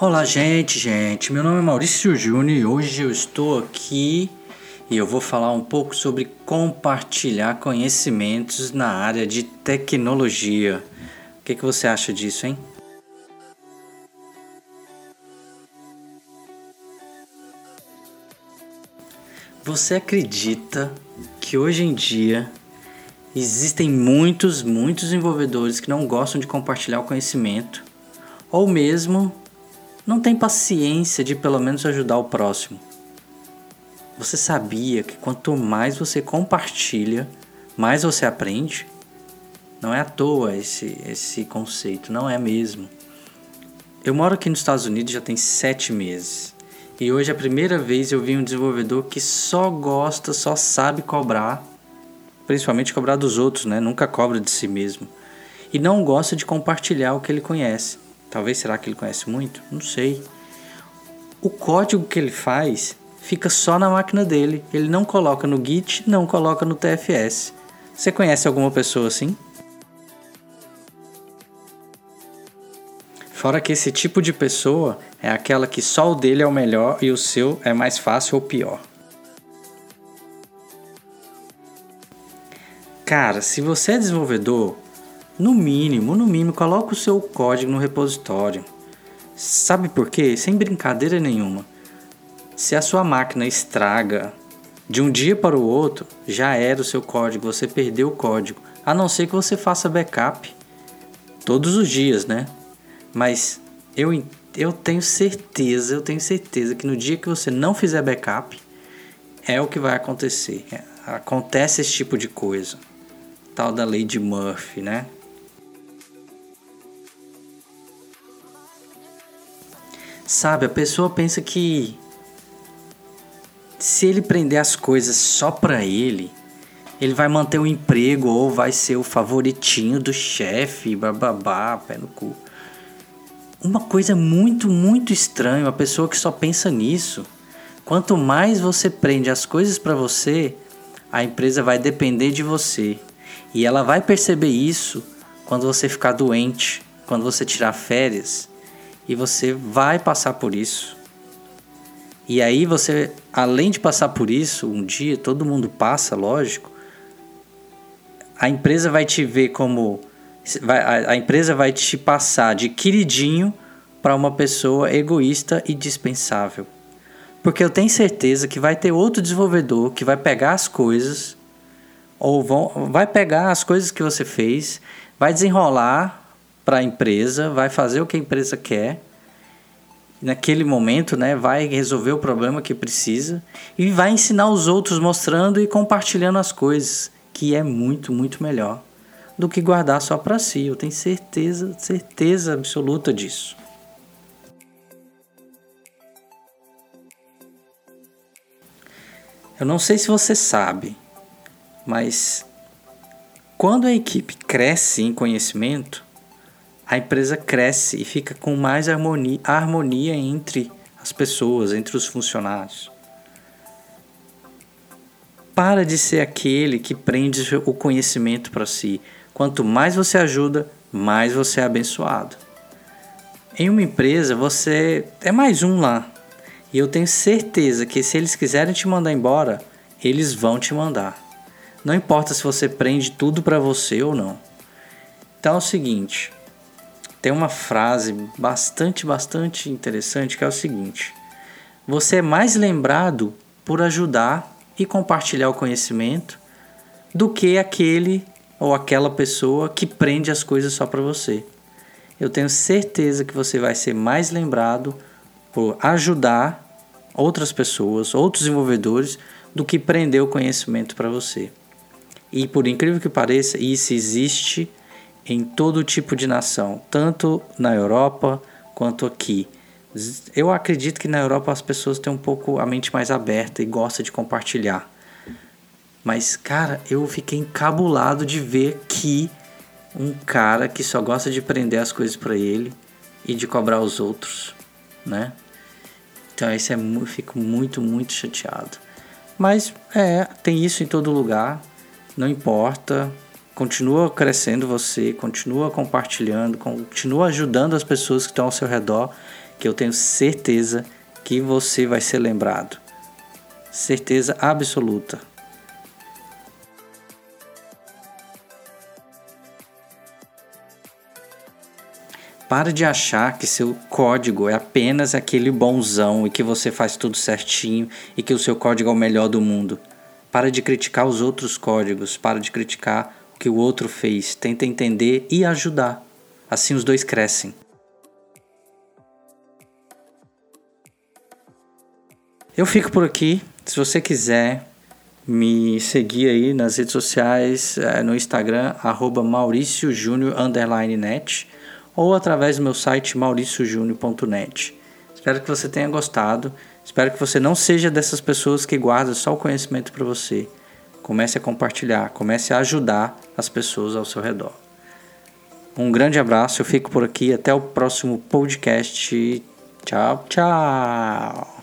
Olá, gente, gente. Meu nome é Maurício Júnior e hoje eu estou aqui e eu vou falar um pouco sobre compartilhar conhecimentos na área de tecnologia. O que, que você acha disso, hein? Você acredita que hoje em dia existem muitos, muitos desenvolvedores que não gostam de compartilhar o conhecimento ou mesmo não tem paciência de pelo menos ajudar o próximo. Você sabia que quanto mais você compartilha, mais você aprende? Não é à toa esse, esse conceito, não é mesmo. Eu moro aqui nos Estados Unidos já tem sete meses. E hoje é a primeira vez eu vi um desenvolvedor que só gosta, só sabe cobrar, principalmente cobrar dos outros, né? Nunca cobra de si mesmo. E não gosta de compartilhar o que ele conhece. Talvez será que ele conhece muito? Não sei. O código que ele faz fica só na máquina dele. Ele não coloca no Git, não coloca no TFS. Você conhece alguma pessoa assim? Fora que esse tipo de pessoa é aquela que só o dele é o melhor e o seu é mais fácil ou pior. Cara, se você é desenvolvedor, no mínimo, no mínimo, coloque o seu código no repositório. Sabe por quê? Sem brincadeira nenhuma. Se a sua máquina estraga de um dia para o outro, já era o seu código, você perdeu o código. A não ser que você faça backup todos os dias, né? Mas eu, eu tenho certeza, eu tenho certeza que no dia que você não fizer backup, é o que vai acontecer. Acontece esse tipo de coisa. Tal da lei de Murphy, né? Sabe, a pessoa pensa que se ele prender as coisas só pra ele, ele vai manter o emprego ou vai ser o favoritinho do chefe, bababá, pé no cu. Uma coisa muito, muito estranha, a pessoa que só pensa nisso. Quanto mais você prende as coisas para você, a empresa vai depender de você. E ela vai perceber isso quando você ficar doente, quando você tirar férias e você vai passar por isso. E aí você, além de passar por isso, um dia todo mundo passa, lógico. A empresa vai te ver como vai, a, a empresa vai te passar de queridinho para uma pessoa egoísta e dispensável. Porque eu tenho certeza que vai ter outro desenvolvedor que vai pegar as coisas ou vão, vai pegar as coisas que você fez, vai desenrolar para a empresa, vai fazer o que a empresa quer. Naquele momento, né, vai resolver o problema que precisa e vai ensinar os outros mostrando e compartilhando as coisas, que é muito, muito melhor do que guardar só para si. Eu tenho certeza, certeza absoluta disso. Eu não sei se você sabe, mas quando a equipe cresce em conhecimento, a empresa cresce e fica com mais harmonia, harmonia entre as pessoas, entre os funcionários. Para de ser aquele que prende o conhecimento para si. Quanto mais você ajuda, mais você é abençoado. Em uma empresa, você é mais um lá. E eu tenho certeza que se eles quiserem te mandar embora, eles vão te mandar. Não importa se você prende tudo para você ou não. Então é o seguinte, tem uma frase bastante, bastante interessante que é o seguinte: Você é mais lembrado por ajudar e compartilhar o conhecimento do que aquele ou aquela pessoa que prende as coisas só para você. Eu tenho certeza que você vai ser mais lembrado por ajudar outras pessoas, outros desenvolvedores, do que prender o conhecimento para você. E por incrível que pareça, isso existe em todo tipo de nação, tanto na Europa quanto aqui. Eu acredito que na Europa as pessoas têm um pouco a mente mais aberta e gostam de compartilhar. Mas, cara, eu fiquei encabulado de ver que um cara que só gosta de prender as coisas para ele e de cobrar os outros, né? Então, isso é, eu fico muito, muito chateado. Mas, é, tem isso em todo lugar, não importa continua crescendo você, continua compartilhando, continua ajudando as pessoas que estão ao seu redor, que eu tenho certeza que você vai ser lembrado. Certeza absoluta. Para de achar que seu código é apenas aquele bonzão e que você faz tudo certinho e que o seu código é o melhor do mundo. Para de criticar os outros códigos, para de criticar que o outro fez. Tenta entender e ajudar. Assim os dois crescem. Eu fico por aqui. Se você quiser me seguir aí nas redes sociais, eh, no Instagram, arroba mauriciojúnior_net ou através do meu site mauriciojúnior.net. Espero que você tenha gostado. Espero que você não seja dessas pessoas que guardam só o conhecimento para você. Comece a compartilhar, comece a ajudar as pessoas ao seu redor. Um grande abraço, eu fico por aqui. Até o próximo podcast. Tchau, tchau.